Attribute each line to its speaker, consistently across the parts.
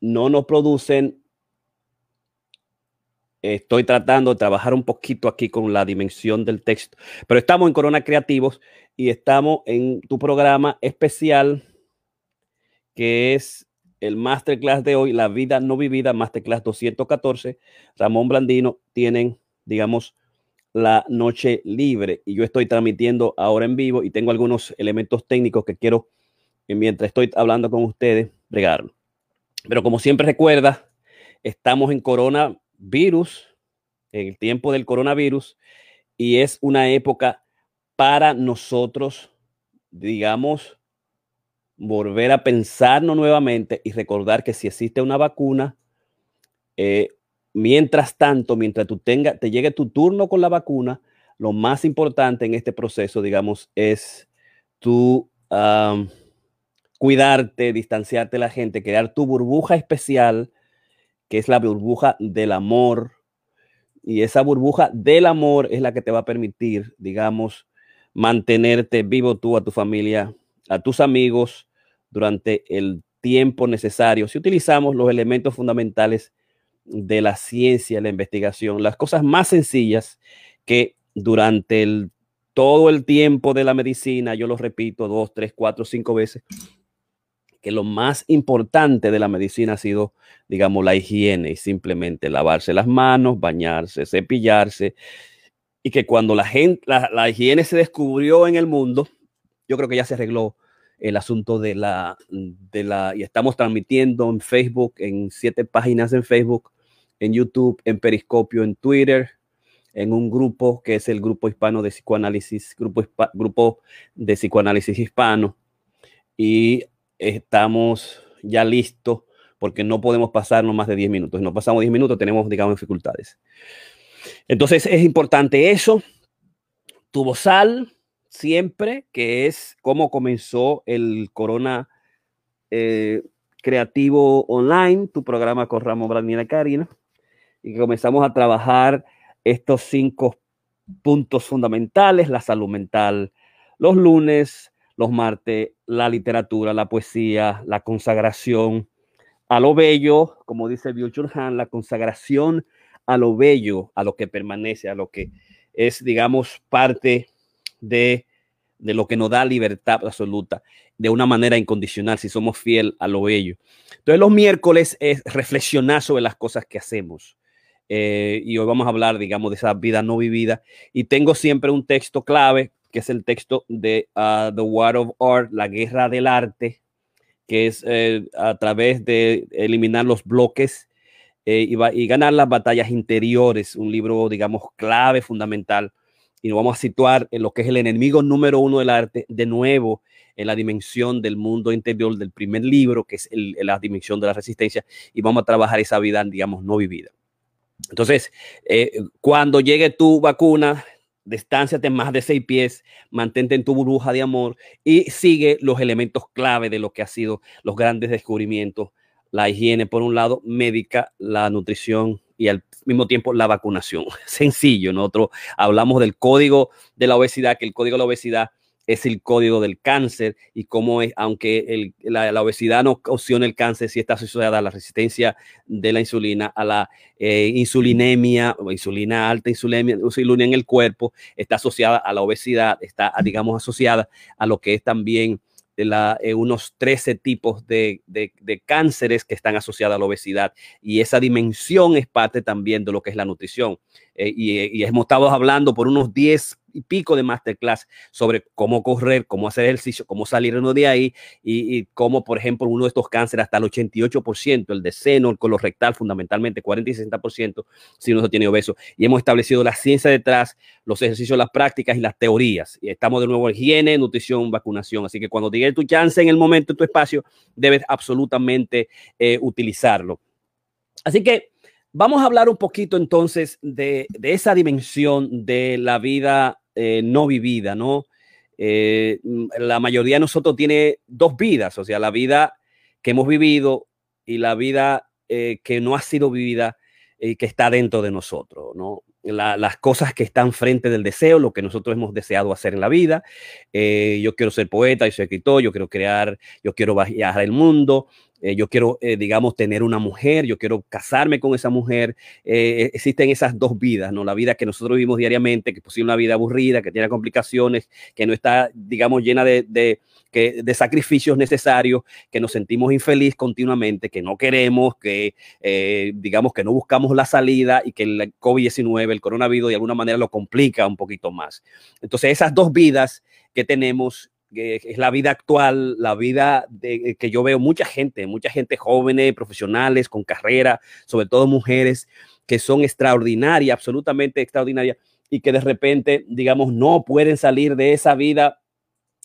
Speaker 1: no nos producen. Estoy tratando de trabajar un poquito aquí con la dimensión del texto, pero estamos en Corona Creativos y estamos en tu programa especial que es el masterclass de hoy, La vida no vivida, masterclass 214. Ramón Blandino tienen, digamos, la noche libre y yo estoy transmitiendo ahora en vivo y tengo algunos elementos técnicos que quiero, mientras estoy hablando con ustedes, bregarlo. Pero como siempre recuerda, estamos en coronavirus, en el tiempo del coronavirus, y es una época para nosotros, digamos, volver a pensarnos nuevamente y recordar que si existe una vacuna, eh, mientras tanto, mientras tú tenga, te llegue tu turno con la vacuna, lo más importante en este proceso, digamos, es tu cuidarte, distanciarte de la gente, crear tu burbuja especial, que es la burbuja del amor. Y esa burbuja del amor es la que te va a permitir, digamos, mantenerte vivo tú, a tu familia, a tus amigos durante el tiempo necesario. Si utilizamos los elementos fundamentales de la ciencia, la investigación, las cosas más sencillas que durante el, todo el tiempo de la medicina, yo lo repito dos, tres, cuatro, cinco veces, que lo más importante de la medicina ha sido, digamos, la higiene y simplemente lavarse las manos, bañarse, cepillarse. Y que cuando la, gente, la, higiene se descubrió en el mundo, yo creo que ya se arregló el asunto de la, de la, y estamos transmitiendo en Facebook, en siete páginas en Facebook, en YouTube, en Periscopio, en Twitter, en un grupo que es el Grupo Hispano de Psicoanálisis, Grupo, grupo de Psicoanálisis Hispano. Y estamos ya listos porque no podemos pasarnos más de 10 minutos. Si no pasamos 10 minutos, tenemos, digamos, dificultades. Entonces es importante eso. Tuvo sal siempre, que es cómo comenzó el Corona eh, Creativo Online, tu programa con Ramón Brandina Karina, y comenzamos a trabajar estos cinco puntos fundamentales, la salud mental, los lunes, los martes, la literatura, la poesía, la consagración a lo bello, como dice Byung Han, la consagración a lo bello, a lo que permanece, a lo que es, digamos, parte de, de lo que nos da libertad absoluta, de una manera incondicional, si somos fiel a lo bello. Entonces, los miércoles es reflexionar sobre las cosas que hacemos. Eh, y hoy vamos a hablar, digamos, de esa vida no vivida. Y tengo siempre un texto clave que es el texto de uh, The War of Art, la guerra del arte, que es eh, a través de eliminar los bloques eh, y, ganar las batallas interiores, un libro, digamos, clave, fundamental. Y nos vamos a situar en lo que es el enemigo número uno del arte, de nuevo, en la dimensión del mundo interior del primer libro, que es la dimensión de la resistencia, y vamos a trabajar esa vida, digamos, no vivida. Entonces, eh, cuando llegue tu vacuna, distánciate más de seis pies, mantente en tu burbuja de amor y sigue los elementos clave de lo que ha sido los grandes descubrimientos, la higiene por un lado, médica, la nutrición y al mismo tiempo la vacunación. Sencillo, nosotros hablamos del código de la obesidad, que el código de la obesidad es el código del cáncer y cómo es, aunque la, obesidad no ocasiona el cáncer, si está asociada a la resistencia de la insulina, a la eh, insulinemia o insulina alta, insulinemia, insulina en el cuerpo, está asociada a la obesidad, está, digamos, asociada a lo que es también de eh, unos 13 tipos de, cánceres que están asociados a la obesidad. Y esa dimensión es parte también de lo que es la nutrición. Eh, y, y, hemos estado hablando por unos 10 y pico de masterclass sobre cómo correr, cómo hacer ejercicio, cómo salir uno de ahí y, cómo, por ejemplo, uno de estos cánceres hasta el 88%, el de seno, el colorectal, fundamentalmente 40 y 60% si uno tiene obeso. Y hemos establecido la ciencia detrás, los ejercicios, las prácticas y las teorías. Y estamos de nuevo en higiene, nutrición, vacunación. Así que cuando llegue tu chance en el momento, en tu espacio, debes absolutamente eh, utilizarlo. Así que vamos a hablar un poquito entonces de, esa dimensión de la vida eh, no vivida, ¿no? Eh, la mayoría de nosotros tiene dos vidas, o sea, la vida que hemos vivido y la vida eh, que no ha sido vivida y que está dentro de nosotros, ¿no? las cosas que están frente del deseo, lo que nosotros hemos deseado hacer en la vida. yo quiero ser poeta, yo soy escritor, yo quiero crear, yo quiero viajar el mundo, eh, yo quiero, eh, digamos, tener una mujer, yo quiero casarme con esa mujer. Eh, existen esas dos vidas, ¿no? La vida que nosotros vivimos diariamente, que es una vida aburrida, que tiene complicaciones, que no está, digamos, llena de, de, de sacrificios necesarios, que nos sentimos infeliz continuamente, que no queremos, que, digamos, que no buscamos la salida y que el COVID-19, el coronavirus, de alguna manera lo complica un poquito más. Entonces, esas dos vidas que tenemos es la vida actual, la vida de, que yo veo mucha gente, mucha gente jóvenes, profesionales, con carrera, sobre todo mujeres, que son extraordinarias, absolutamente extraordinarias, y que de repente, digamos, no pueden salir de esa vida,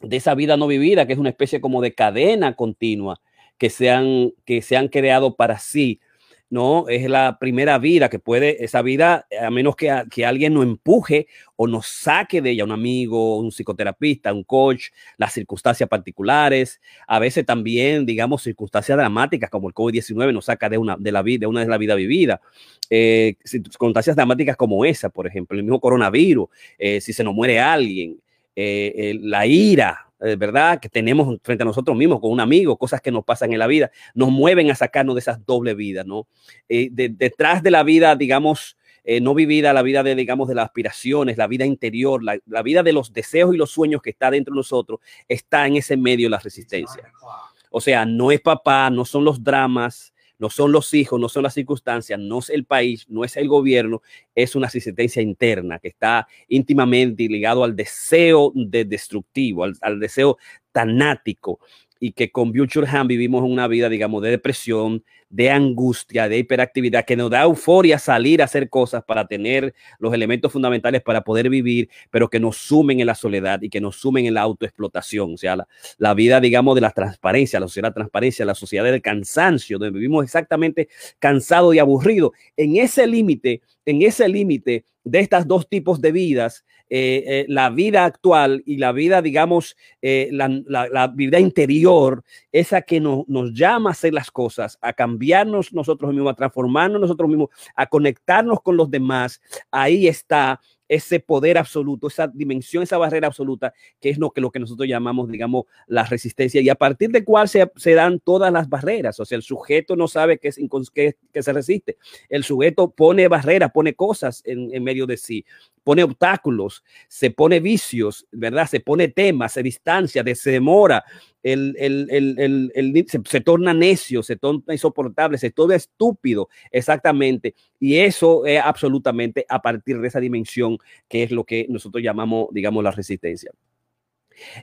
Speaker 1: de esa vida no vivida, que es una especie como de cadena continua que se han, que se han creado para sí ¿no? Es la primera vida que puede, esa vida, a menos que, que alguien nos empuje o nos saque de ella, un amigo, un psicoterapeuta, un coach, las circunstancias particulares, a veces también, digamos, circunstancias dramáticas como el COVID-19 nos saca de una de la vida, de una de la vida vivida. Eh, circunstancias dramáticas como esa, por ejemplo, el mismo coronavirus, eh, si se nos muere alguien, eh, la ira, ¿verdad? Que tenemos frente a nosotros mismos, con un amigo, cosas que nos pasan en la vida, nos mueven a sacarnos de esas doble vidas, ¿no? Eh, detrás de la vida, digamos, eh, no vivida, la vida de, digamos, de las aspiraciones, la vida interior, la, la, vida de los deseos y los sueños que está dentro de nosotros, está en ese medio la resistencia. O sea, no es papá, no son los dramas, no son los hijos, no son las circunstancias, no es el país, no es el gobierno, es una asistencia interna que está íntimamente ligado al deseo de destructivo, al, deseo tanático y que con Future vivimos una vida, digamos, de depresión, de angustia, de hiperactividad, que nos da euforia salir a hacer cosas para tener los elementos fundamentales para poder vivir, pero que nos sumen en la soledad y que nos sumen en la autoexplotación. O sea, la, vida, digamos, de la transparencia, la sociedad de la transparencia, la sociedad del cansancio, donde vivimos exactamente cansado y aburrido. En ese límite, en ese límite de estas dos tipos de vidas, eh, eh, la vida actual y la vida, digamos, eh, la, vida interior, esa que no, nos llama a hacer las cosas, a nosotros mismos, a transformarnos nosotros mismos, a conectarnos con los demás, ahí está ese poder absoluto, esa dimensión, esa barrera absoluta, que es lo que, nosotros llamamos, digamos, la resistencia, y a partir de cuál se, dan todas las barreras. O sea, el sujeto no sabe que, es, que, que se resiste. El sujeto pone barreras, pone cosas en medio de sí pone obstáculos, se pone vicios, ¿verdad? Se pone temas, se distancia, se demora, el, el, el, se, se, torna necio, se torna insoportable, se torna estúpido, exactamente. Y eso es absolutamente a partir de esa dimensión que es lo que nosotros llamamos, digamos, la resistencia.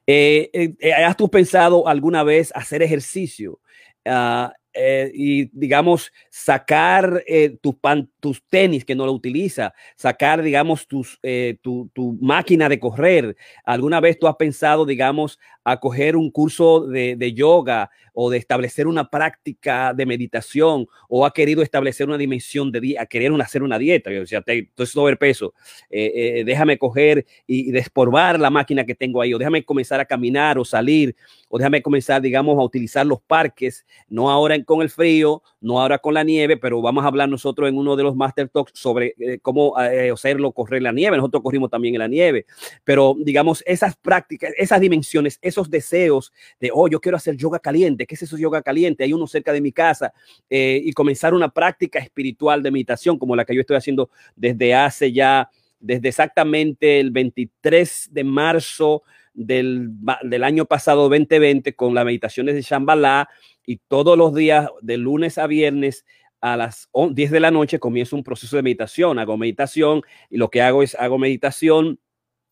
Speaker 1: Eh, eh, ¿Has tú pensado alguna vez hacer ejercicio? Uh, eh, y digamos, sacar eh, tus, pan, tus tenis que no lo utiliza, sacar, digamos, tus, eh, tu, tu, máquina de correr. ¿Alguna vez tú has pensado, digamos, a coger un curso de, de, yoga o de establecer una práctica de meditación o ha querido establecer una dimensión de día, querer hacer una dieta? O sea, te, entonces sobrepeso, eh, déjame coger y, y desporvar la máquina que tengo ahí o déjame comenzar a caminar o salir o déjame comenzar, digamos, a utilizar los parques, no ahora con el frío, no ahora con la nieve, pero vamos a hablar nosotros en uno de los Master Talks sobre eh, cómo eh, hacerlo correr la nieve. Nosotros corrimos también en la nieve, pero digamos, esas prácticas, esas dimensiones, esos deseos de, oh, yo quiero hacer yoga caliente. ¿Qué es eso yoga caliente? Hay uno cerca de mi casa eh, y comenzar una práctica espiritual de meditación como la que yo estoy haciendo desde hace ya, desde exactamente el 23 de marzo del, del, año pasado 2020 con las meditaciones de Shambhala y todos los días de lunes a viernes a las 10 de la noche comienzo un proceso de meditación, hago meditación y lo que hago es hago meditación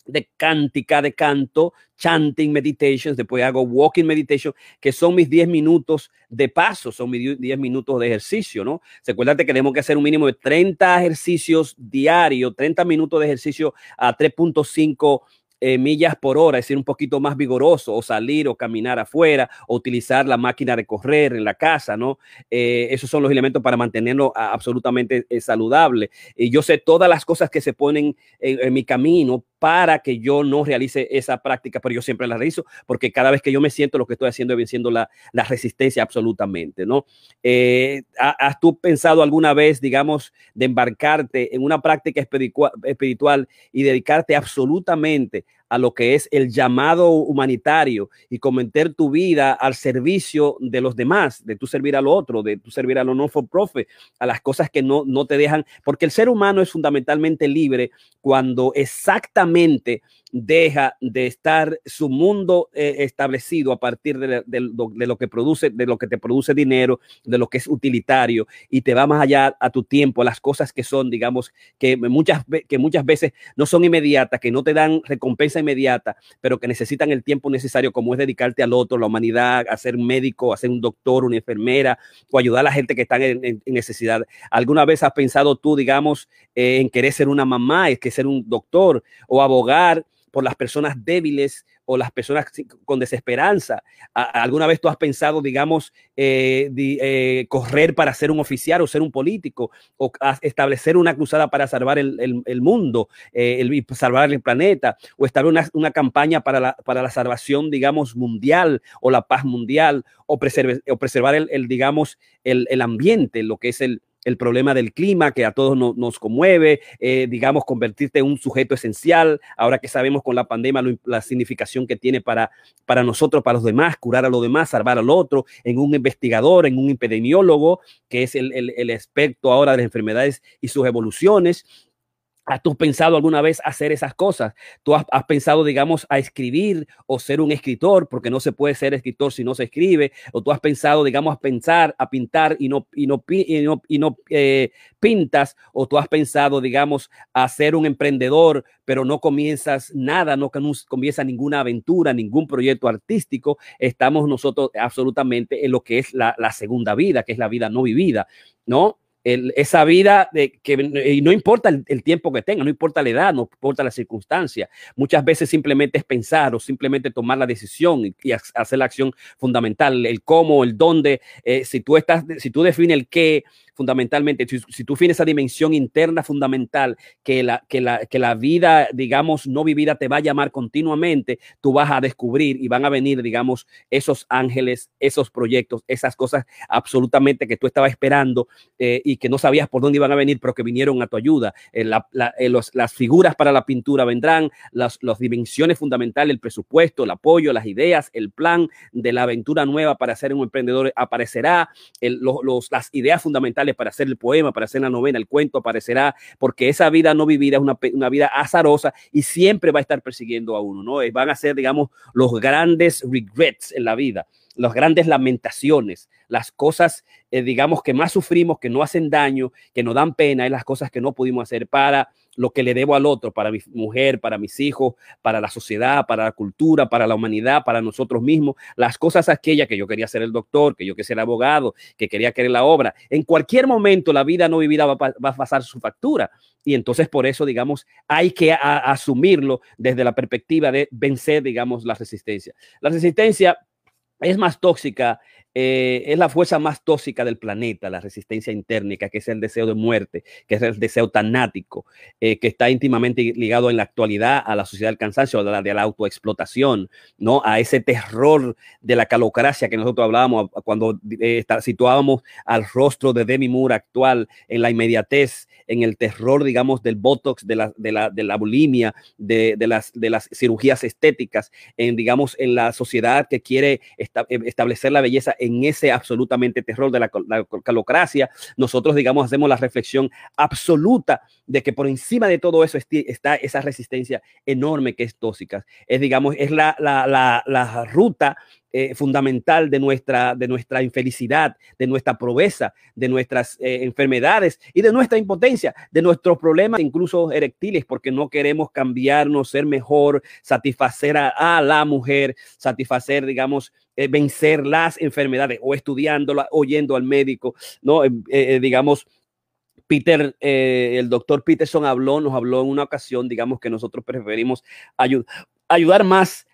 Speaker 1: de cántica, de canto, chanting meditations, después hago walking meditation, que son mis 10 minutos de paso, son mis 10 minutos de ejercicio, ¿no? Se acuerdan que tenemos que hacer un mínimo de 30 ejercicios diarios, 30 minutos de ejercicio a 3.5 eh, millas por hora, es decir, un poquito más vigoroso, o salir o caminar afuera, o utilizar la máquina de correr en la casa, ¿no? Eh, esos son los elementos para mantenerlo absolutamente eh, saludable. Y yo sé todas las cosas que se ponen en, en mi camino para que yo no realice esa práctica, pero yo siempre la realizo porque cada vez que yo me siento, lo que estoy haciendo es venciendo la, la resistencia absolutamente, ¿no? Eh, ¿Has tú pensado alguna vez, digamos, de embarcarte en una práctica espiritual y dedicarte absolutamente a lo que es el llamado humanitario y cometer tu vida al servicio de los demás, de tu servir al otro, de tu servir a los no for profit, a las cosas que no, no te dejan, porque el ser humano es fundamentalmente libre cuando exactamente deja de estar su mundo eh, establecido a partir de, lo que produce, de lo que te produce dinero, de lo que es utilitario y te va más allá a tu tiempo, a las cosas que son, digamos, que muchas, que muchas veces no son inmediatas, que no te dan recompensa inmediata, pero que necesitan el tiempo necesario, como es dedicarte al otro, la humanidad, a ser un médico, a ser un doctor, una enfermera o ayudar a la gente que está en, necesidad. ¿Alguna vez has pensado tú, digamos, en querer ser una mamá, es que ser un doctor o abogar? Por las personas débiles o las personas con desesperanza. ¿Alguna vez tú has pensado, digamos, eh, eh, correr para ser un oficial o ser un político o establecer una cruzada para salvar el, mundo, eh, el, salvar el planeta o establecer una, campaña para la, para la, salvación, digamos, mundial o la paz mundial o, preservar el, digamos, el ambiente, lo que es el, el problema del clima que a todos nos conmueve, eh, digamos, convertirte en un sujeto esencial, ahora que sabemos con la pandemia la significación que tiene para, para nosotros, para los demás, curar a los demás, salvar al otro, en un investigador, en un epidemiólogo, que es el, el, el experto ahora de las enfermedades y sus evoluciones, ¿Has tú pensado alguna vez hacer esas cosas? ¿Tú has, pensado, digamos, a escribir o ser un escritor? Porque no se puede ser escritor si no se escribe. ¿O tú has pensado, digamos, a pensar, a pintar y no, y no, y no, eh, pintas? ¿O tú has pensado, digamos, a ser un emprendedor, pero no comienzas nada, no comienza ninguna aventura, ningún proyecto artístico? Estamos nosotros absolutamente en lo que es la, la segunda vida, que es la vida no vivida, ¿no? Esa vida de que y no importa el, tiempo que tenga, no importa la edad, no importa la circunstancia. Muchas veces simplemente es pensar o simplemente tomar la decisión y, hacer la acción fundamental, el cómo, el dónde. Eh, si tú estás, si tú defines el qué, fundamentalmente, si, tú tienes esa dimensión interna fundamental que la, que, la, que la vida, digamos, no vivida te va a llamar continuamente, tú vas a descubrir y van a venir, digamos, esos ángeles, esos proyectos, esas cosas absolutamente que tú estabas esperando eh, y que no sabías por dónde iban a venir, pero que vinieron a tu ayuda. Eh, eh, las figuras para la pintura vendrán, las, las dimensiones fundamentales, el presupuesto, el apoyo, las ideas, el plan de la aventura nueva para ser un emprendedor aparecerá, los, las ideas fundamentales para hacer el poema, para hacer la novena, el cuento aparecerá, porque esa vida no vivida es una, una vida azarosa y siempre va a estar persiguiendo a uno, ¿no? Van a ser, digamos, los grandes regrets en la vida las grandes lamentaciones, las cosas, eh, digamos, que más sufrimos, que no hacen daño, que no dan pena, es las cosas que no pudimos hacer para lo que le debo al otro, para mi mujer, para mis hijos, para la sociedad, para la cultura, para la humanidad, para nosotros mismos, las cosas aquellas que yo quería ser el doctor, que yo quería ser abogado, que quería querer la obra. En cualquier momento la vida no vivida va, a pasar su factura. Y entonces por eso, digamos, hay que asumirlo desde la perspectiva de vencer, digamos, la resistencia. La resistencia es más tóxica, eh, es la fuerza más tóxica del planeta, la resistencia intérnica, que es el deseo de muerte, que es el deseo tanático, eh, que está íntimamente ligado en la actualidad a la sociedad del cansancio, a la, de la autoexplotación, ¿no? a ese terror de la calocracia que nosotros hablábamos cuando eh, situábamos al rostro de Demi Moore actual en la inmediatez, en el terror, digamos, del botox, de la, de la, de la bulimia, de, de, las, de las cirugías estéticas, en, digamos, en la sociedad que quiere establecer la belleza en ese absolutamente terror de la, calocracia, nosotros, digamos, hacemos la reflexión absoluta de que por encima de todo eso está esa resistencia enorme que es tóxica. Es, digamos, es la, la, la ruta eh, fundamental de nuestra, de nuestra infelicidad, de nuestra pobreza, de nuestras eh, enfermedades y de nuestra impotencia, de nuestros problemas, incluso erectiles, porque no queremos cambiarnos, ser mejor, satisfacer a, la mujer, satisfacer, digamos, eh, vencer las enfermedades o estudiándola, oyendo al médico, ¿no? digamos, Peter, el doctor Peterson habló, nos habló en una ocasión, digamos que nosotros preferimos ayudar más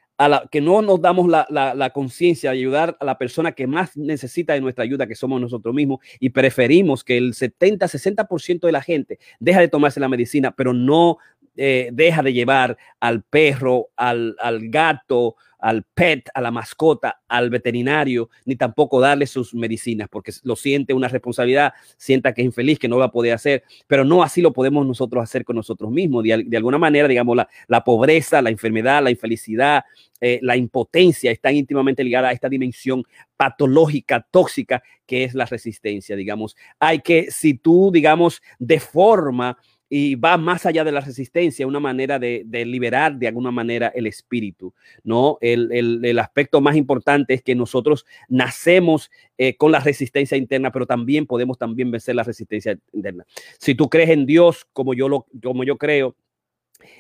Speaker 1: que no nos damos la, conciencia de ayudar a la persona que más necesita de nuestra ayuda, que somos nosotros mismos, y preferimos que el 70, 60% de la gente deja de tomarse la medicina, pero no eh, deja de llevar al perro, al, gato, al pet, a la mascota, al veterinario, ni tampoco darle sus medicinas, porque lo siente una responsabilidad, sienta que es infeliz, que no va a poder hacer, pero no así lo podemos nosotros hacer con nosotros mismos. De, de alguna manera, digamos, la, la, pobreza, la enfermedad, la infelicidad, eh, la impotencia están íntimamente ligada a esta dimensión patológica, tóxica, que es la resistencia, digamos. Hay que, si tú, digamos, de forma y va más allá de la resistencia, una manera de, liberar de alguna manera el espíritu, ¿no? El, el, el, aspecto más importante es que nosotros nacemos eh, con la resistencia interna, pero también podemos también vencer la resistencia interna. Si tú crees en Dios, como yo, lo, como yo creo,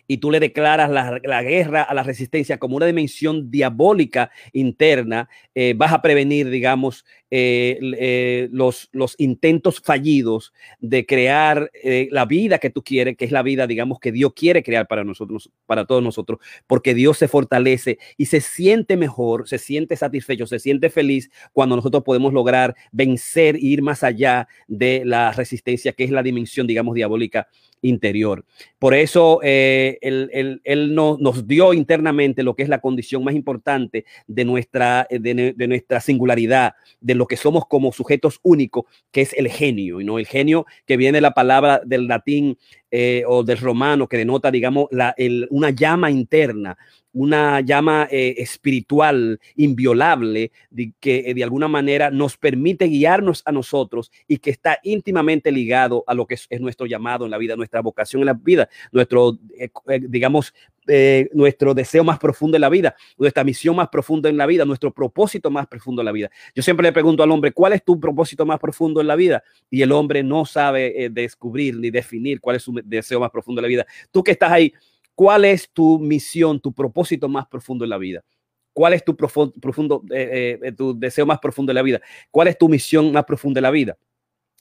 Speaker 1: y tú le declaras la, la, guerra a la resistencia como una dimensión diabólica interna, eh, vas a prevenir, digamos, eh, eh, los, los, intentos fallidos de crear eh, la vida que tú quieres, que es la vida, digamos, que Dios quiere crear para nosotros, para todos nosotros, porque Dios se fortalece y se siente mejor, se siente satisfecho, se siente feliz cuando nosotros podemos lograr vencer e ir más allá de la resistencia, que es la dimensión, digamos, diabólica interior. Por eso eh, él, él, él no, nos dio internamente lo que es la condición más importante de nuestra, de, de nuestra singularidad, de lo que somos como sujetos únicos, que es el genio, ¿no? El genio que viene de la palabra del latín eh, o del romano, que denota, digamos, la, el, una llama interna, una llama eh, espiritual inviolable que eh, de alguna manera nos permite guiarnos a nosotros y que está íntimamente ligado a lo que es, es nuestro llamado en la vida, nuestra vocación en la vida, nuestro, digamos, eh, nuestro deseo más profundo en la vida, nuestra misión más profunda en la vida, nuestro propósito más profundo en la vida. Yo siempre le pregunto al hombre, ¿cuál es tu propósito más profundo en la vida? Y el hombre no sabe eh, descubrir ni definir cuál es su deseo más profundo en la vida. Tú que estás ahí, ¿cuál es tu misión, tu propósito más profundo en la vida? ¿Cuál es tu profundo, profundo eh, tu deseo más profundo en la vida? ¿Cuál es tu misión más profunda en la vida?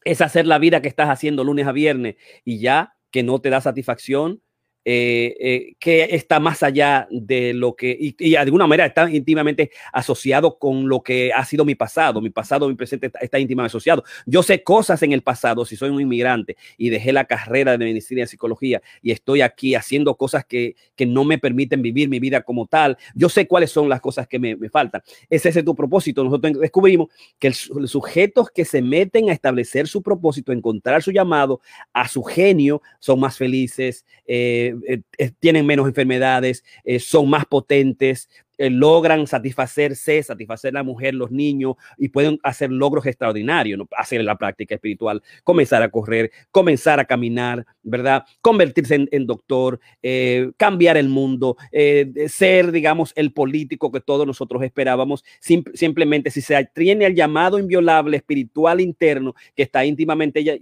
Speaker 1: Es hacer la vida que estás haciendo lunes a viernes y ya que no te da satisfacción, eh, eh, que está más allá de lo que, y, de alguna manera está íntimamente asociado con lo que ha sido mi pasado. Mi pasado, mi presente está, está, íntimamente asociado. Yo sé cosas en el pasado, si soy un inmigrante y dejé la carrera de medicina y psicología y estoy aquí haciendo cosas que, que no me permiten vivir mi vida como tal. Yo sé cuáles son las cosas que me, me faltan. Ese es tu propósito. Nosotros descubrimos que los sujetos que se meten a establecer su propósito, encontrar su llamado a su genio, son más felices. Eh, eh, tienen menos enfermedades, eh, son más potentes, eh, logran satisfacerse, satisfacer la mujer, los niños y pueden hacer logros extraordinarios, ¿no? hacer la práctica espiritual, comenzar a correr, comenzar a caminar, ¿verdad? Convertirse en, doctor, eh, cambiar el mundo, eh, ser, digamos, el político que todos nosotros esperábamos, sim simplemente si se tiene el llamado inviolable espiritual interno que está íntimamente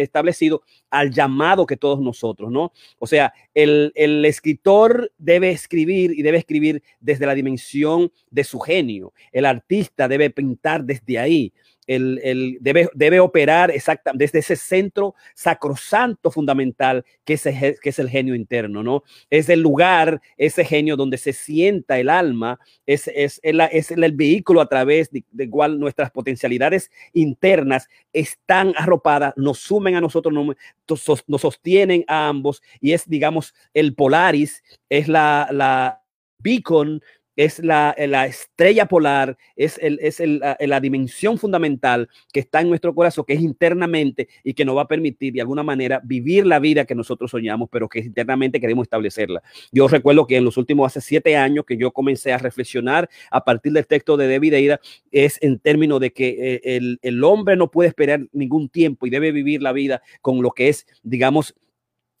Speaker 1: establecido al llamado que todos nosotros, ¿no? O sea, el, el escritor debe escribir y debe escribir desde la dimensión de su genio. El artista debe pintar desde ahí. El, el debe, debe, operar exactamente desde ese centro sacrosanto fundamental que es, que es el genio interno, ¿no? Es el lugar, ese genio donde se sienta el alma, es, es, el, es el, el vehículo a través de, de cual nuestras potencialidades internas están arropadas, nos sumen a nosotros, nos, nos sostienen a ambos y es, digamos, el Polaris, es la, la beacon es la, la, estrella polar, es, el, es el, la, dimensión fundamental que está en nuestro corazón, que es internamente y que nos va a permitir de alguna manera vivir la vida que nosotros soñamos, pero que internamente queremos establecerla. Yo recuerdo que en los últimos hace siete años que yo comencé a reflexionar a partir del texto de David Eida, es en términos de que eh, el, el hombre no puede esperar ningún tiempo y debe vivir la vida con lo que es, digamos,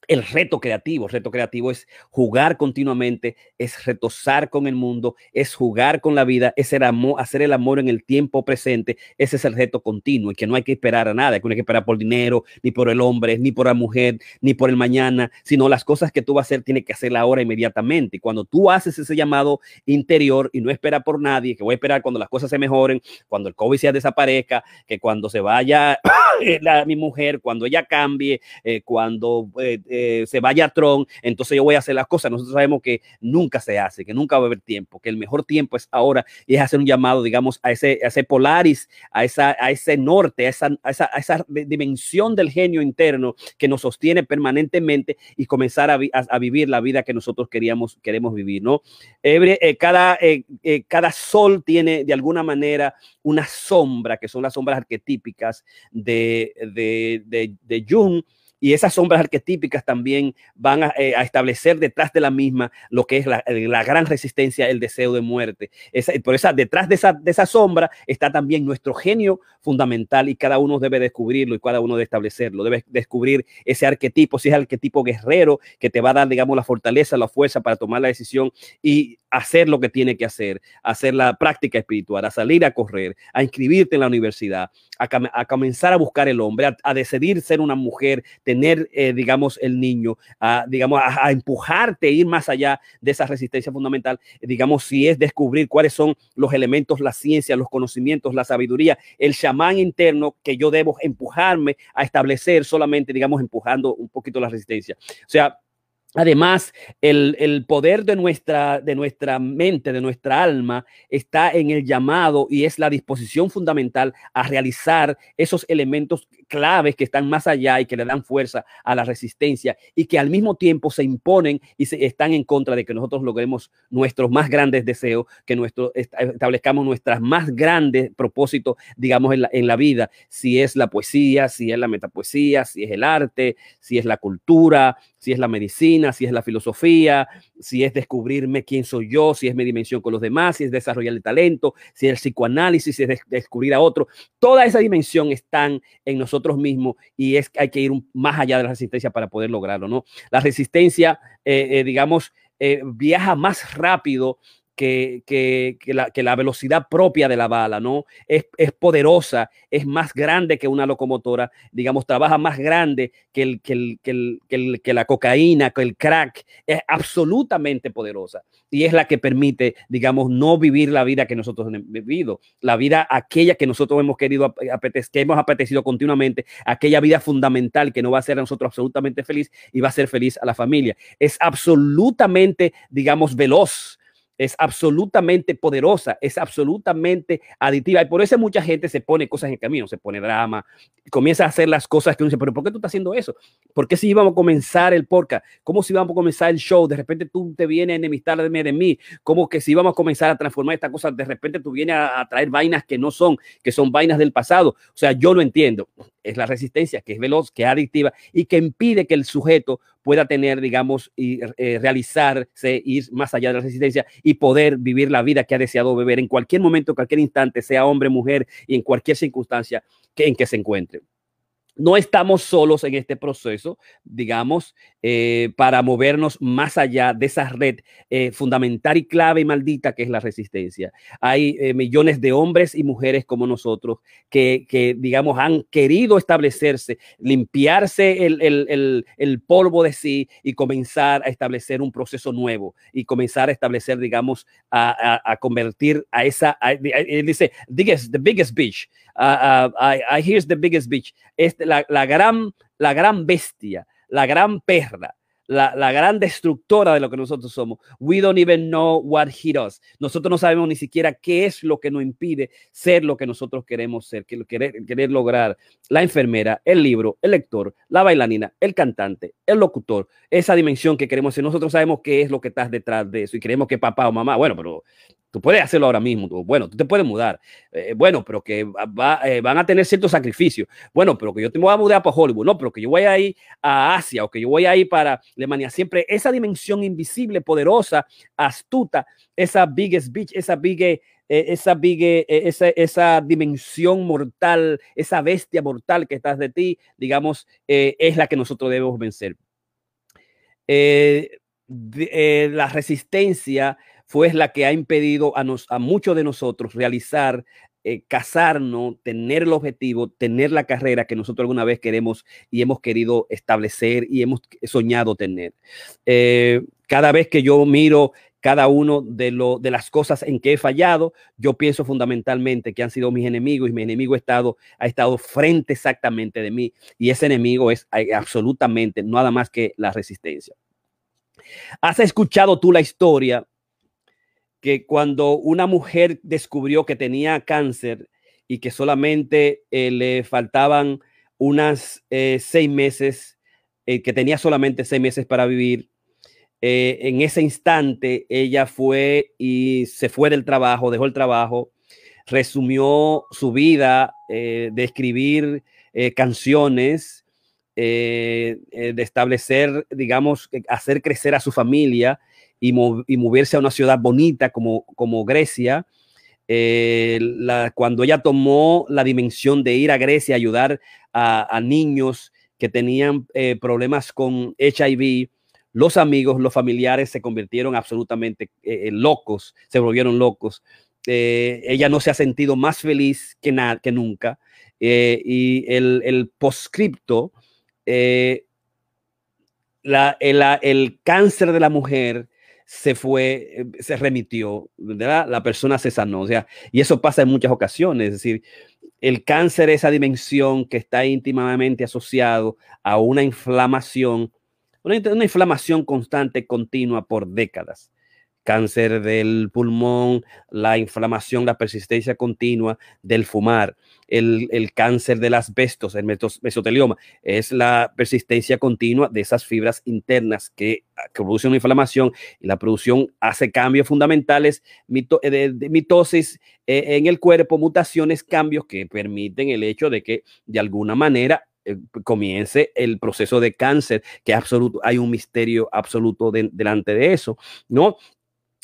Speaker 1: el reto creativo. El reto creativo es jugar continuamente, es retosar con el mundo, es jugar con la vida, es el amor, hacer el amor en el tiempo presente. Ese es el reto continuo y que no hay que esperar a nada, que no hay que esperar por dinero, ni por el hombre, ni por la mujer, ni por el mañana, sino las cosas que tú vas a hacer, tienes que hacerla ahora inmediatamente. Y cuando tú haces ese llamado interior y no espera por nadie, que voy a esperar cuando las cosas se mejoren, cuando el COVID ya desaparezca, que cuando se vaya la, mi mujer, cuando ella cambie, eh, cuando... Eh, eh, se vaya Tron, entonces yo voy a hacer las cosas. Nosotros sabemos que nunca se hace, que nunca va a haber tiempo, que el mejor tiempo es ahora y es hacer un llamado, digamos, a ese, a ese Polaris, a, esa, a ese norte, a esa, a esa, a esa dimensión del genio interno que nos sostiene permanentemente y comenzar a, a, vivir la vida que nosotros queríamos, queremos vivir, ¿no? Eh, cada, eh, eh, cada sol tiene de alguna manera una sombra, que son las sombras arquetípicas de, de, de, de Jung y esas sombras arquetípicas también van a, eh, a, establecer detrás de la misma lo que es la, la gran resistencia, el deseo de muerte. Esa, por esa, detrás de esa, de esa sombra está también nuestro genio fundamental y cada uno debe descubrirlo y cada uno debe establecerlo. Debe descubrir ese arquetipo, si es el arquetipo guerrero que te va a dar, digamos, la fortaleza, la fuerza para tomar la decisión y hacer lo que tiene que hacer, hacer la práctica espiritual, a salir a correr, a inscribirte en la universidad, a, a comenzar a buscar el hombre, a, a decidir ser una mujer, tener, eh, digamos, el niño, a, digamos, a, empujarte, ir más allá de esa resistencia fundamental, digamos, si es descubrir cuáles son los elementos, la ciencia, los conocimientos, la sabiduría, el chamán interno que yo debo empujarme a establecer solamente, digamos, empujando un poquito la resistencia. O sea, Además, el, el, poder de nuestra, de nuestra mente, de nuestra alma, está en el llamado y es la disposición fundamental a realizar esos elementos claves que están más allá y que le dan fuerza a la resistencia y que al mismo tiempo se imponen y se, están en contra de que nosotros logremos nuestros más grandes deseos, que nuestro, establezcamos nuestras más grandes propósitos, digamos, en la, en la vida, si es la poesía, si es la metapoesía, si es el arte, si es la cultura, si es la medicina, si es la filosofía, si es descubrirme quién soy yo, si es mi dimensión con los demás, si es desarrollar el talento, si es el psicoanálisis, si es descubrir a otro. Toda esa dimensión están en nosotros mismos y es que hay que ir más allá de la resistencia para poder lograrlo, ¿no? La resistencia, eh, eh, digamos, eh, viaja más rápido que, que, la, que, la, velocidad propia de la bala, ¿no? Es, es, poderosa, es más grande que una locomotora, digamos, trabaja más grande que, el, que, el, el, el, que, la cocaína, que el crack, es absolutamente poderosa y es la que permite, digamos, no vivir la vida que nosotros hemos vivido, la vida aquella que nosotros hemos querido, que hemos apetecido continuamente, aquella vida fundamental que no va a ser a nosotros absolutamente feliz y va a ser feliz a la familia. Es absolutamente, digamos, veloz es absolutamente poderosa, es absolutamente aditiva. Y por eso mucha gente se pone cosas en camino, se pone drama, comienza a hacer las cosas que uno dice, pero ¿por qué tú estás haciendo eso? ¿Por qué si íbamos a comenzar el podcast? ¿Cómo si íbamos a comenzar el show? De repente tú te vienes a enemistarme de mí. ¿Cómo que si íbamos a comenzar a transformar esta cosa, de repente tú vienes a, a traer vainas que no son, que son vainas del pasado? O sea, yo lo entiendo. Es la resistencia que es veloz, que es adictiva y que impide que el sujeto pueda tener, digamos, y eh, realizarse, ir más allá de la resistencia y poder vivir la vida que ha deseado vivir en cualquier momento, cualquier instante, sea hombre, mujer y en cualquier circunstancia que, en que se encuentre no estamos solos en este proceso, digamos, eh, para movernos más allá de esa red eh, fundamental y clave y maldita que es la resistencia. Hay eh, millones de hombres y mujeres como nosotros que, digamos, han querido establecerse, limpiarse el, el, el, polvo de sí y comenzar a establecer un proceso nuevo y comenzar a establecer, digamos, a, a, convertir a esa, a, dice, biggest, the biggest bitch, uh, uh, here's the biggest bitch. Este, la, la, gran, la gran bestia, la gran perra, la, la, gran destructora de lo que nosotros somos. We don't even know what hit us. Nosotros no sabemos ni siquiera qué es lo que nos impide ser lo que nosotros queremos ser, que querer, querer lograr. La enfermera, el libro, el lector, la bailarina, el cantante, el locutor, esa dimensión que queremos ser. Nosotros sabemos qué es lo que está detrás de eso y queremos que papá o mamá, bueno, pero Tú puedes hacerlo ahora mismo. Bueno, tú te puedes mudar. Eh, bueno, pero que va, eh, van a tener ciertos sacrificios. Bueno, pero que yo te voy a mudar para Hollywood. No, pero que yo voy a ir a Asia o que yo voy a ir para Alemania. Siempre esa dimensión invisible, poderosa, astuta, esa biggest bitch, esa big, eh, esa big, eh, esa, esa dimensión mortal, esa bestia mortal que estás de ti, digamos, eh, es la que nosotros debemos vencer. De, la resistencia fue la que ha impedido a, nos, a muchos de nosotros realizar, eh, casarnos, tener el objetivo, tener la carrera que nosotros alguna vez queremos y hemos querido establecer y hemos soñado tener. Eh, cada vez que yo miro cada uno de, lo, de las cosas en que he fallado. Yo pienso fundamentalmente que han sido mis enemigos y mi enemigo ha estado, ha estado frente exactamente de mí y ese enemigo es absolutamente nada más que la resistencia. ¿Has escuchado tú la historia que cuando una mujer descubrió que tenía cáncer y que solamente eh, le faltaban unas eh, seis meses, eh, que tenía solamente seis meses para vivir, en ese instante ella fue y se fue del trabajo, dejó el trabajo, resumió su vida de escribir canciones, de establecer, digamos, hacer crecer a su familia y, moverse a una ciudad bonita como, Grecia. Eh, cuando ella tomó la dimensión de ir a Grecia a ayudar a, niños que tenían eh, problemas con HIV, los amigos, los familiares se convirtieron absolutamente eh, locos, se volvieron locos. ella no se ha sentido más feliz que, que nunca. y el, el postscripto, la, el, cáncer de la mujer se fue, eh, se remitió, ¿verdad? La persona se sanó, o sea, y eso pasa en muchas ocasiones, es decir, el cáncer es esa dimensión que está íntimamente asociado a una inflamación, una inflamación constante, continua por décadas cáncer del pulmón, la inflamación, la persistencia continua del fumar, el, cáncer del asbesto, el mesotelioma, es la persistencia continua de esas fibras internas que, producen una inflamación y la producción hace cambios fundamentales, eh, de, mitosis eh, en el cuerpo, mutaciones, cambios que permiten el hecho de que de alguna manera eh, comience el proceso de cáncer, que absoluto, hay un misterio absoluto delante de eso, ¿no?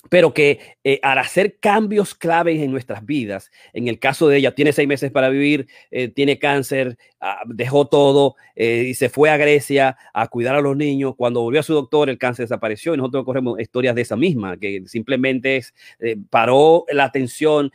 Speaker 1: Pero que eh, al hacer cambios claves en nuestras vidas, en el caso de ella, tiene seis meses para vivir, eh, tiene cáncer, ah, dejó todo eh, y se fue a Grecia a cuidar a los niños. Cuando volvió a su doctor, el cáncer desapareció y nosotros corremos historias de esa misma, que simplemente es, paró la atención,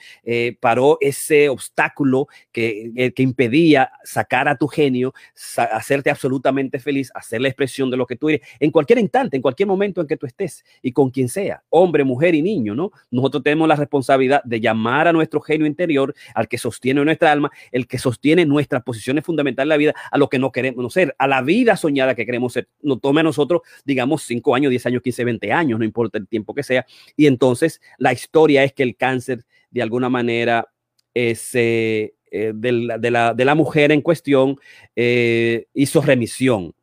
Speaker 1: paró ese obstáculo que, que impedía sacar a tu genio, hacerte absolutamente feliz, hacer la expresión de lo que tú eres en cualquier instante, en cualquier momento en que tú estés y con quien sea, hombre, mujer mujer y niño, ¿no? Nosotros tenemos la responsabilidad de llamar a nuestro genio interior, al que sostiene nuestra alma, el que sostiene nuestras posiciones fundamentales de la vida, a lo que no queremos ser, a la vida soñada que queremos ser. Nos tome a nosotros, digamos, 5 años, 10 años, 15, 20 años, no importa el tiempo que sea. Y entonces la historia es que el cáncer, de alguna manera, es, eh, eh, de, la, de, la, de, la, mujer en cuestión eh, hizo remisión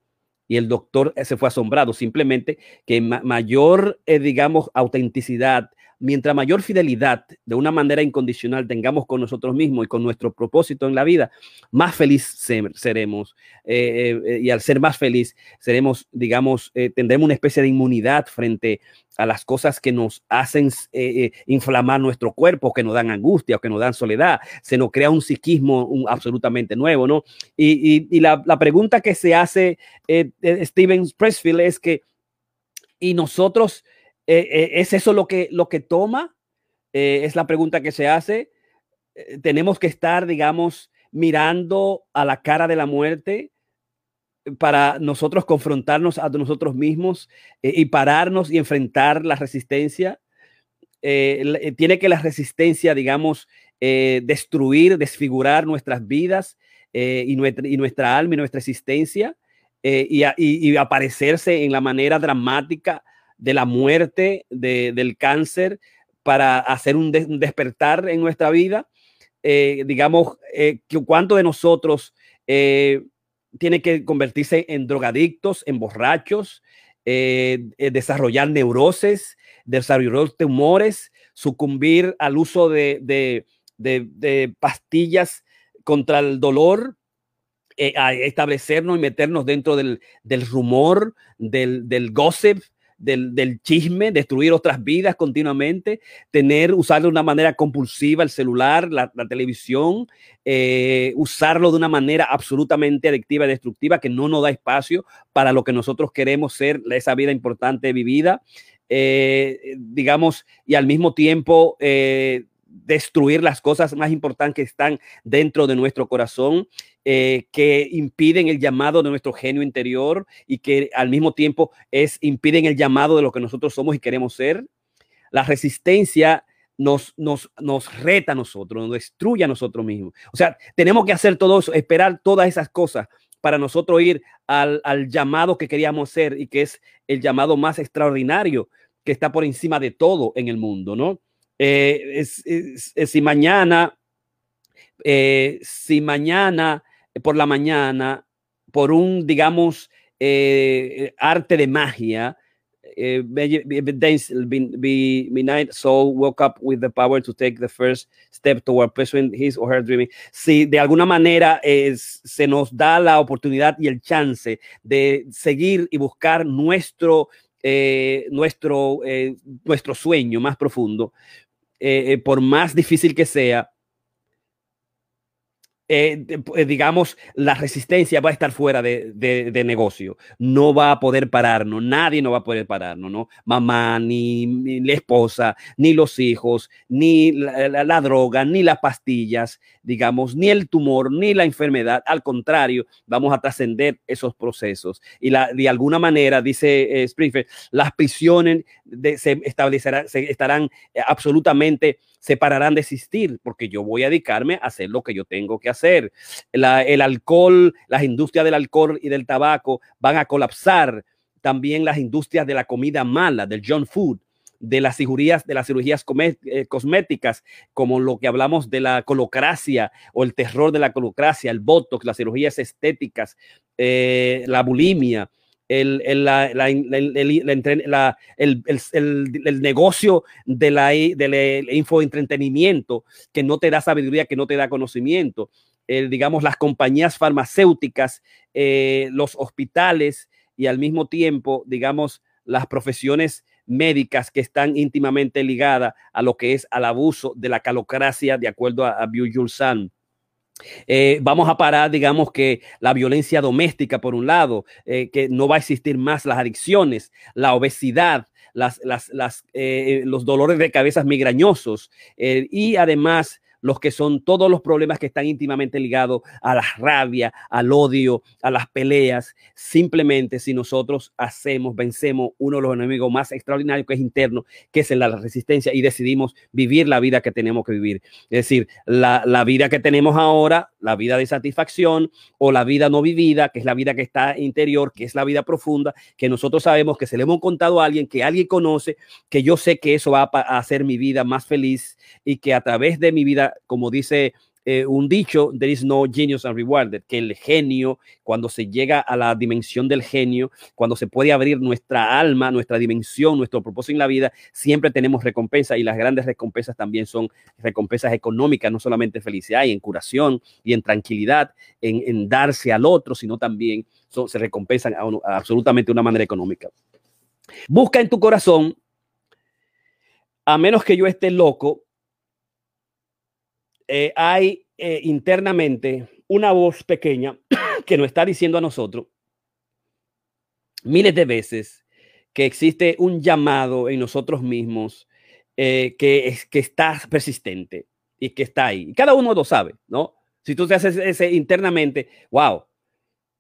Speaker 1: y el doctor se fue asombrado, simplemente que mayor, eh, digamos, autenticidad, mientras mayor fidelidad de una manera incondicional tengamos con nosotros mismos y con nuestro propósito en la vida, más feliz seremos. Eh, eh, y al ser más feliz, seremos, digamos, tendremos una especie de inmunidad frente a las cosas que nos hacen eh, eh, inflamar nuestro cuerpo, que nos dan angustia o que nos dan soledad. Se nos crea un psiquismo absolutamente nuevo, ¿no? Y, la, pregunta que se hace eh, Steven Pressfield es que, ¿y nosotros, es eso lo que, lo que toma? es la pregunta que se hace. tenemos que estar, digamos, mirando a la cara de la muerte para nosotros confrontarnos a nosotros mismos eh, y pararnos y enfrentar la resistencia. Eh, eh, tiene que la resistencia, digamos, destruir, desfigurar nuestras vidas y nuestra, y, nuestra, alma y nuestra existencia y, aparecerse en la manera dramática de la muerte, del cáncer, para hacer un, despertar en nuestra vida. digamos, ¿cuánto de nosotros tiene que convertirse en drogadictos, en borrachos, eh, eh, desarrollar neurosis, desarrollar tumores, sucumbir al uso de, pastillas contra el dolor, eh, a establecernos y meternos dentro del, rumor, del, del gossip, del, chisme, destruir otras vidas continuamente, tener, usar de una manera compulsiva el celular, la, televisión, eh, usarlo de una manera absolutamente adictiva y destructiva que no nos da espacio para lo que nosotros queremos ser, esa vida importante vivida, eh, digamos, y al mismo tiempo eh, destruir las cosas más importantes que están dentro de nuestro corazón, eh, que impiden el llamado de nuestro genio interior y que al mismo tiempo es, impiden el llamado de lo que nosotros somos y queremos ser. la resistencia nos, nos, nos reta a nosotros, nos destruye a nosotros mismos. O sea, tenemos que hacer todo eso, esperar todas esas cosas para nosotros ir al, al llamado que queríamos hacer y que es el llamado más extraordinario que está por encima de todo en el mundo, ¿no? Eh, es, si mañana, eh, si mañana por la mañana, por un, digamos, eh, arte de magia, uh, midnight soul woke up with the power to take the first step toward pursuing his or her dreaming. Si de alguna manera es, se nos da la oportunidad y el chance de seguir y buscar nuestro, eh, nuestro, eh, nuestro sueño más profundo, eh, por más difícil que sea, eh, eh, digamos, la resistencia va a estar fuera de, de, negocio. No va a poder pararnos, nadie no va a poder pararnos, ¿no? Mamá, ni, la esposa, ni los hijos, ni la, droga, ni las pastillas, digamos, ni el tumor, ni la enfermedad. Al contrario, vamos a trascender esos procesos. Y la, de alguna manera, dice eh, Springfield, las prisiones se establecerán, se estarán absolutamente separarán de existir, porque yo voy a dedicarme a hacer lo que yo tengo que hacer. El alcohol, las industrias del alcohol y del tabaco van a colapsar. También las industrias de la comida mala, del junk food, de las cirugías, de las cirugías eh, cosméticas, como lo que hablamos de la colocracia o el terror de la colocracia, el botox, las cirugías estéticas, eh, la bulimia, el, el, la, el, el, negocio de la, del infoentretenimiento que no te da sabiduría, que no te da conocimiento. Digamos, las compañías farmacéuticas, eh, los hospitales y al mismo tiempo, digamos, las profesiones médicas que están íntimamente ligadas a lo que es al abuso de la calocracia, de acuerdo a, a San. Eh, vamos a parar, digamos que la violencia doméstica, por un lado, eh, que no va a existir más las adicciones, la obesidad, los dolores de cabezas migrañosos y además los que son todos los problemas que están íntimamente ligados a la rabia, al odio, a las peleas. Simplemente si nosotros hacemos, vencemos uno de los enemigos más extraordinarios que es interno, que es la resistencia y decidimos vivir la vida que tenemos que vivir. Es decir, la, la vida que tenemos ahora, la vida de satisfacción o la vida no vivida, que es la vida que está interior, que es la vida profunda, que nosotros sabemos que se le hemos contado a alguien, que alguien conoce, que yo sé que eso va a hacer mi vida más feliz y que a través de mi vida como dice eh, un dicho, there is no genius unrewarded, que el genio, cuando se llega a la dimensión del genio, cuando se puede abrir nuestra alma, nuestra dimensión, nuestro propósito en la vida, siempre tenemos recompensa y las grandes recompensas también son recompensas económicas, no solamente felicidad y en curación y en tranquilidad, en, darse al otro, sino también se recompensan absolutamente de una manera económica. Busca en tu corazón, a menos que yo esté loco, eh, hay eh, internamente una voz pequeña que nos está diciendo a nosotros miles de veces que existe un llamado en nosotros mismos eh, que, es, que está persistente y que está ahí. Cada uno lo sabe, ¿no? Si tú te haces ese internamente, wow,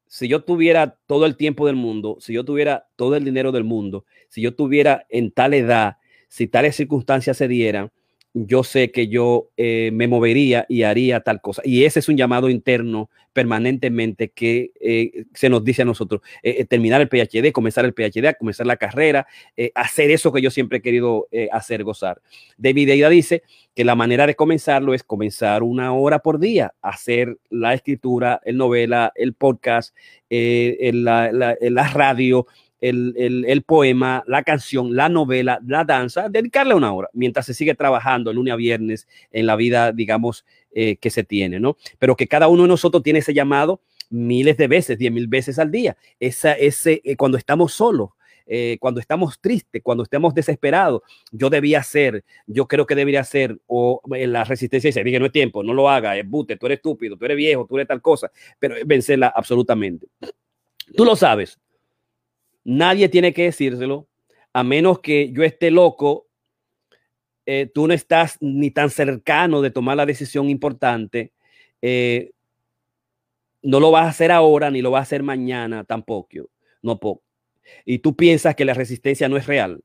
Speaker 1: si yo tuviera todo el tiempo del mundo, si yo tuviera todo el dinero del mundo, si yo tuviera en tal edad, si tales circunstancias se dieran, yo sé que yo eh, me movería y haría tal cosa. Y ese es un llamado interno permanentemente que eh, se nos dice a nosotros, eh, terminar el PhD, comenzar el PhD, comenzar la carrera, hacer eso que yo siempre he querido hacer, gozar. David Eida dice que la manera de comenzarlo es comenzar una hora por día, hacer la escritura, el novela, el podcast, la, la radio, el, poema, la canción, la novela, la danza, dedicarle una hora mientras se sigue trabajando el lunes a viernes en la vida, digamos, eh, que se tiene, ¿no? Pero que cada uno de nosotros tiene ese llamado miles de veces, diez mil veces al día. Esa, ese, eh, cuando estamos solos, eh, cuando estamos tristes, cuando estemos desesperados, yo debía hacer, yo creo que debería hacer, o la resistencia dice, dije, no es tiempo, no lo haga, es bute, tú eres estúpido, tú eres viejo, tú eres tal cosa, pero vencerla absolutamente. Tú lo sabes, Nadie tiene que decírselo, a menos que yo esté loco. Eh, tú no estás ni tan cercano de tomar la decisión importante. Eh, no lo vas a hacer ahora ni lo vas a hacer mañana tampoco. No Y tú piensas que la resistencia no es real.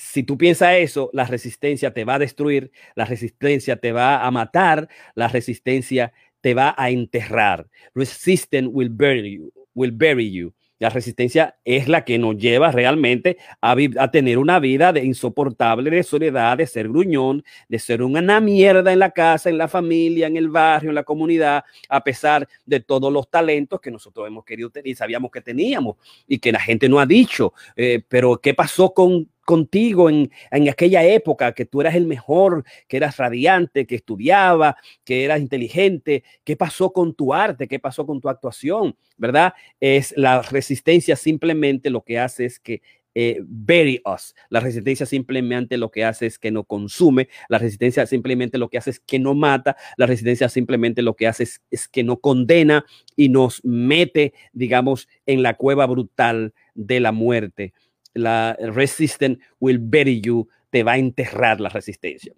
Speaker 1: si tú piensas eso, la resistencia te va a destruir, la resistencia te va a matar, la resistencia te va a enterrar. Resistance will bury you, will bury you. La resistencia es la que nos lleva realmente a, a, tener una vida de insoportable, de soledad, de ser gruñón, de ser una mierda en la casa, en la familia, en el barrio, en la comunidad, a pesar de todos los talentos que nosotros hemos querido tener y sabíamos que teníamos y que la gente no ha dicho. Eh, pero ¿qué pasó con contigo en, en, aquella época, que tú eras el mejor, que eras radiante, que estudiaba, que eras inteligente. ¿Qué pasó con tu arte? ¿Qué pasó con tu actuación? ¿Verdad? Es la resistencia simplemente lo que hace es que eh, bury us. La resistencia simplemente lo que hace es que no consume, la resistencia simplemente lo que hace es que no mata, la resistencia simplemente lo que hace es, es que no condena y nos mete, digamos, en la cueva brutal de la muerte la resistance will bury you, te va a enterrar la resistencia.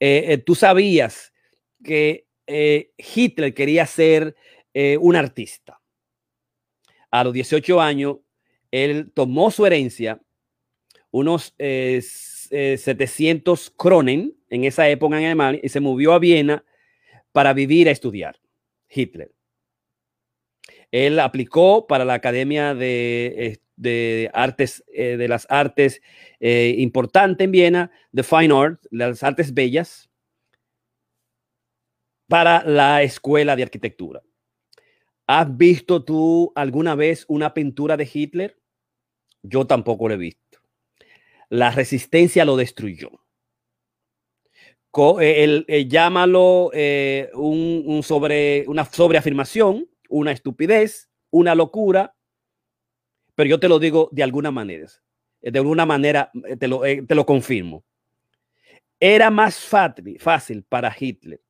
Speaker 1: Eh, eh, tú sabías que eh, Hitler quería ser un artista. A los 18 años, él tomó su herencia, unos 700 kronen en esa época en Alemania, y se movió a Viena para vivir a estudiar. Hitler. Él aplicó para la Academia de de artes, eh, de las artes eh, importante en Viena, de Fine Art, las artes bellas, para la escuela de arquitectura. ¿Has visto tú alguna vez una pintura de Hitler? Yo tampoco lo he visto. La resistencia lo destruyó. El, llámalo eh, un, sobre, una sobreafirmación, una estupidez, una locura, pero yo te lo digo de alguna manera. Eh, de alguna manera eh, te lo, eh, te lo confirmo. Era más fácil para Hitler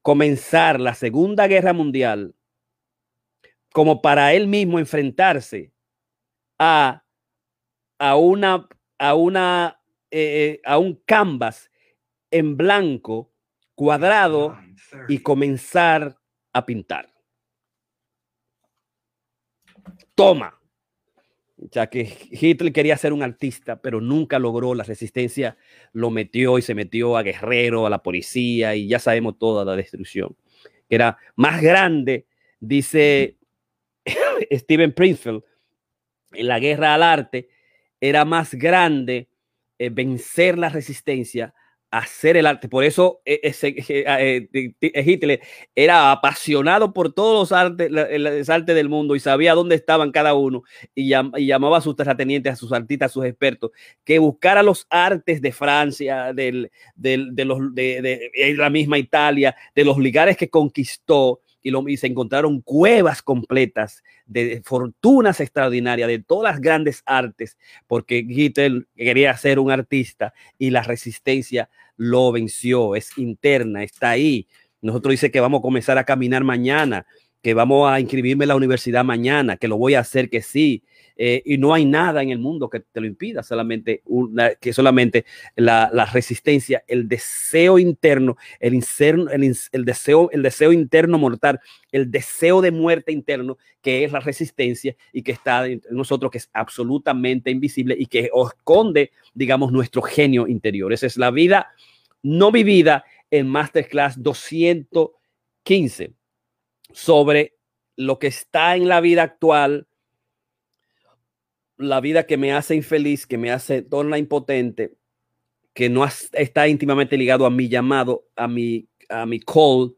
Speaker 1: comenzar la Segunda Guerra Mundial como para él mismo enfrentarse a, a una, a una, a un canvas en blanco, cuadrado, y comenzar a pintar. Toma ya que Hitler quería ser un artista, pero nunca logró. La resistencia lo metió y se metió a guerrero, a la policía, y ya sabemos toda la destrucción. Era más grande, dice Steven Prinfield, en la guerra al arte, era más grande eh, vencer la resistencia hacer el arte. Por eso eh, ese, eh, eh, Hitler era apasionado por todos los artes, el arte del mundo y sabía dónde estaban cada uno y, llamaba a sus terratenientes, a sus artistas, a sus expertos, que buscara los artes de Francia, del, de, los, de, la misma Italia, de los lugares que conquistó y, se encontraron cuevas completas de fortunas extraordinarias de todas las grandes artes, porque Hitler quería ser un artista y la resistencia lo venció, es interna, está ahí. Nosotros dice que vamos a comenzar a caminar mañana, que vamos a inscribirme en la universidad mañana, que lo voy a hacer que sí, eh, y no hay nada en el mundo que te lo impida, solamente que solamente la, la, resistencia, el deseo interno, el, el, el, deseo, el deseo interno mortal, el deseo de muerte interno, que es la resistencia y que está en nosotros, que es absolutamente invisible y que esconde, digamos, nuestro genio interior. Esa es la vida no vivida en Masterclass 215 sobre lo que está en la vida actual la vida que me hace infeliz, que me hace torna impotente, que no está íntimamente ligado a mi llamado, a mi, a mi call,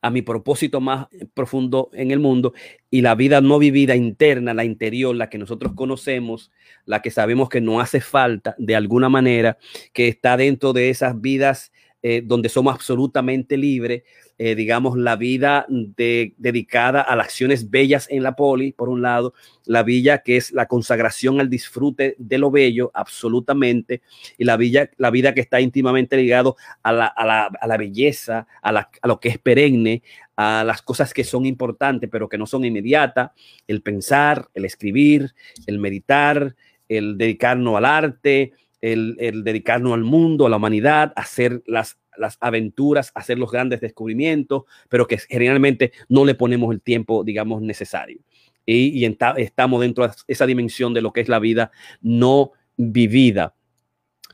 Speaker 1: a mi propósito más profundo en el mundo y la vida no vivida interna, la interior, la que nosotros conocemos, la que sabemos que no hace falta de alguna manera, que está dentro de esas vidas eh, donde somos absolutamente libres, eh, digamos, la vida de, dedicada a las acciones bellas en la poli, por un lado, la villa que es la consagración al disfrute de lo bello, absolutamente, y la, villa, la vida que está íntimamente ligado a la, a la, a la belleza, a, a lo que es perenne, a las cosas que son importantes, pero que no son inmediatas, el pensar, el escribir, el meditar, el dedicarnos al arte, el, el, dedicarnos al mundo, a la humanidad, hacer las las aventuras, hacer los grandes descubrimientos, pero que generalmente no le ponemos el tiempo, digamos, necesario. Y, estamos dentro de esa dimensión de lo que es la vida no vivida.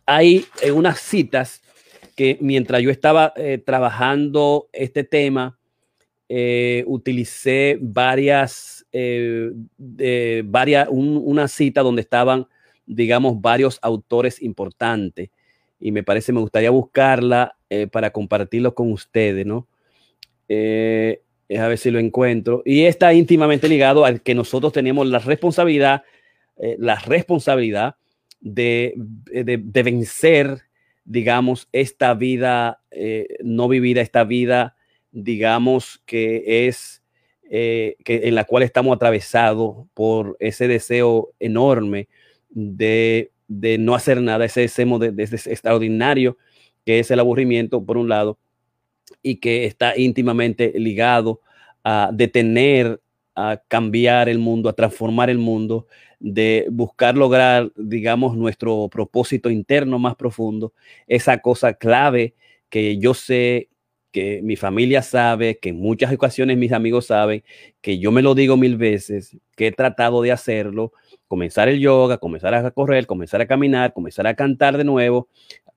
Speaker 1: Hay eh, unas citas que mientras yo estaba eh, trabajando este tema, eh, utilicé varias, varias una cita donde estaban, digamos, varios autores importantes y me parece, me gustaría buscarla para compartirlo con ustedes, ¿no? a ver si lo encuentro. Y está íntimamente ligado al que nosotros tenemos la responsabilidad, la responsabilidad de, vencer, digamos, esta vida eh, no vivida, esta vida, digamos, que es, eh, que en la cual estamos atravesados por ese deseo enorme de, no hacer nada, ese deseo de, extraordinario que es el aburrimiento, por un lado, y que está íntimamente ligado a detener, a cambiar el mundo, a transformar el mundo, de buscar lograr, digamos, nuestro propósito interno más profundo, esa cosa clave que yo sé, que mi familia sabe, que en muchas ocasiones mis amigos saben, que yo me lo digo mil veces, que he tratado de hacerlo, comenzar el yoga, comenzar a correr, comenzar a caminar, comenzar a cantar de nuevo,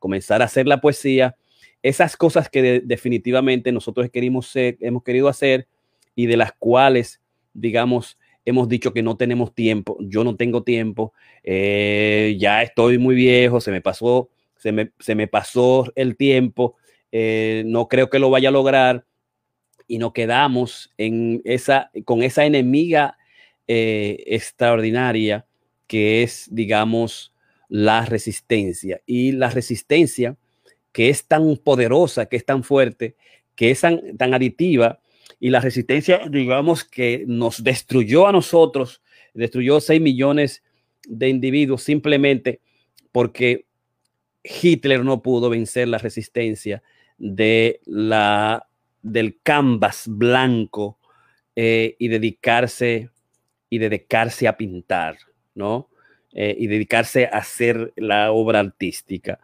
Speaker 1: comenzar a hacer la poesía, esas cosas que definitivamente nosotros queremos hemos querido hacer y de las cuales, digamos, hemos dicho que no tenemos tiempo, yo no tengo tiempo, eh, ya estoy muy viejo, se me pasó, se me, pasó el tiempo, eh, no creo que lo vaya a lograr y nos quedamos en esa, con esa enemiga eh, extraordinaria que es, digamos, la resistencia. Y la resistencia que es tan poderosa, que es tan fuerte, que es tan, tan aditiva, y la resistencia, digamos, que nos destruyó a nosotros, destruyó 6 millones de individuos simplemente porque Hitler no pudo vencer la resistencia de la, del canvas blanco eh, y dedicarse y dedicarse a pintar, ¿no? Eh, y dedicarse a hacer la obra artística.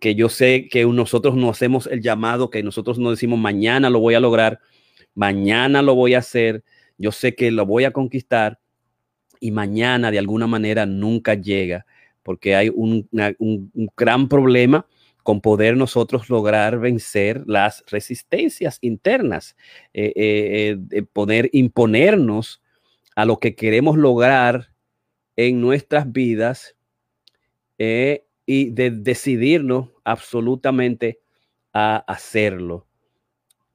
Speaker 1: Que yo sé que nosotros no hacemos el llamado, que nosotros no decimos mañana lo voy a lograr, mañana lo voy a hacer, yo sé que lo voy a conquistar y mañana de alguna manera nunca llega, porque hay un, gran problema con poder nosotros lograr vencer las resistencias internas, eh, eh, eh, poder imponernos a lo que queremos lograr en nuestras vidas y de decidirnos absolutamente a hacerlo.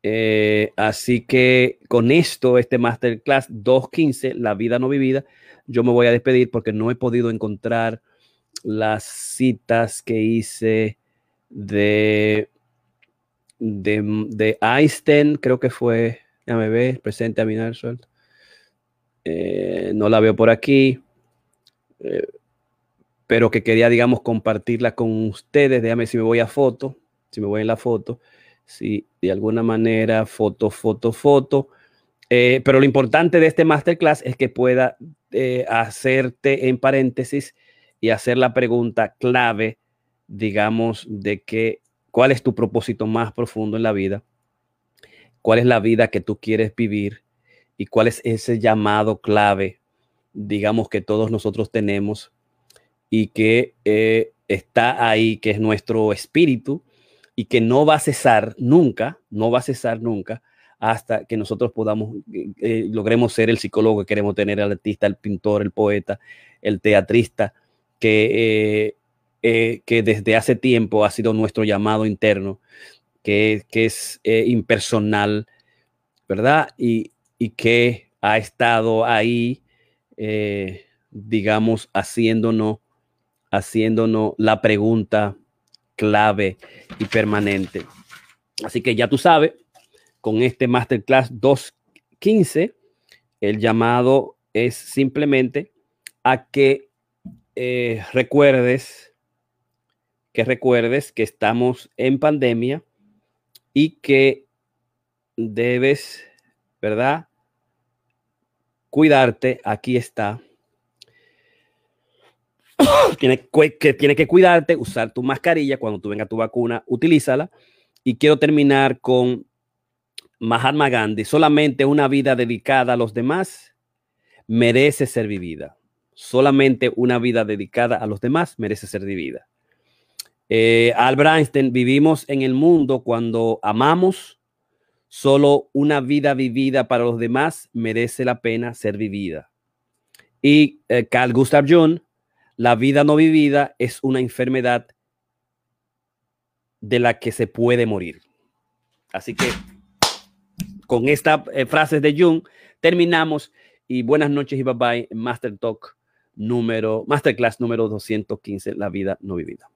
Speaker 1: Eh, así que con esto, este Masterclass 215, La vida no vivida, yo me voy a despedir porque no he podido encontrar las citas que hice de, de, Einstein, creo que fue, déjame ver, presente a mi eh, no la veo por aquí, eh, pero que quería, digamos, compartirla con ustedes. Déjame si me voy a foto, si me voy en la foto. ¿sí? De alguna manera, foto, foto, foto. Eh, pero lo importante de este masterclass es que pueda eh, hacerte en paréntesis y hacer la pregunta clave, digamos, de que cuál es tu propósito más profundo en la vida, cuál es la vida que tú quieres vivir y cuál es ese llamado clave, digamos, que todos nosotros tenemos y que eh, está ahí, que es nuestro espíritu, y que no va a cesar nunca, no va a cesar nunca hasta que nosotros podamos, eh, eh, logremos ser el psicólogo que queremos tener, el artista, el pintor, el poeta, el teatrista, que, que desde hace tiempo ha sido nuestro llamado interno, que, que es impersonal, ¿verdad? Y, y, que ha estado ahí, digamos, haciéndonos, haciéndonos la pregunta clave y permanente. Así que ya tú sabes, con este Masterclass 215, el llamado es simplemente a que eh, recuerdes, que recuerdes que estamos en pandemia y que debes, ¿verdad? Cuidarte, aquí está tiene que, tiene que cuidarte, usar tu mascarilla cuando tú venga tu vacuna, utilízala. Y quiero terminar con Mahatma Gandhi. Solamente una vida dedicada a los demás merece ser vivida. Solamente una vida dedicada a los demás merece ser vivida. Eh, Albert vivimos en el mundo cuando amamos, solo una vida vivida para los demás merece la pena ser vivida. Y eh, Carl Gustav Jung, la vida no vivida es una enfermedad de la que se puede morir. Así que con estas eh, frases de Jung terminamos y buenas noches y bye bye Master Talk número, Masterclass número 215, la vida no vivida.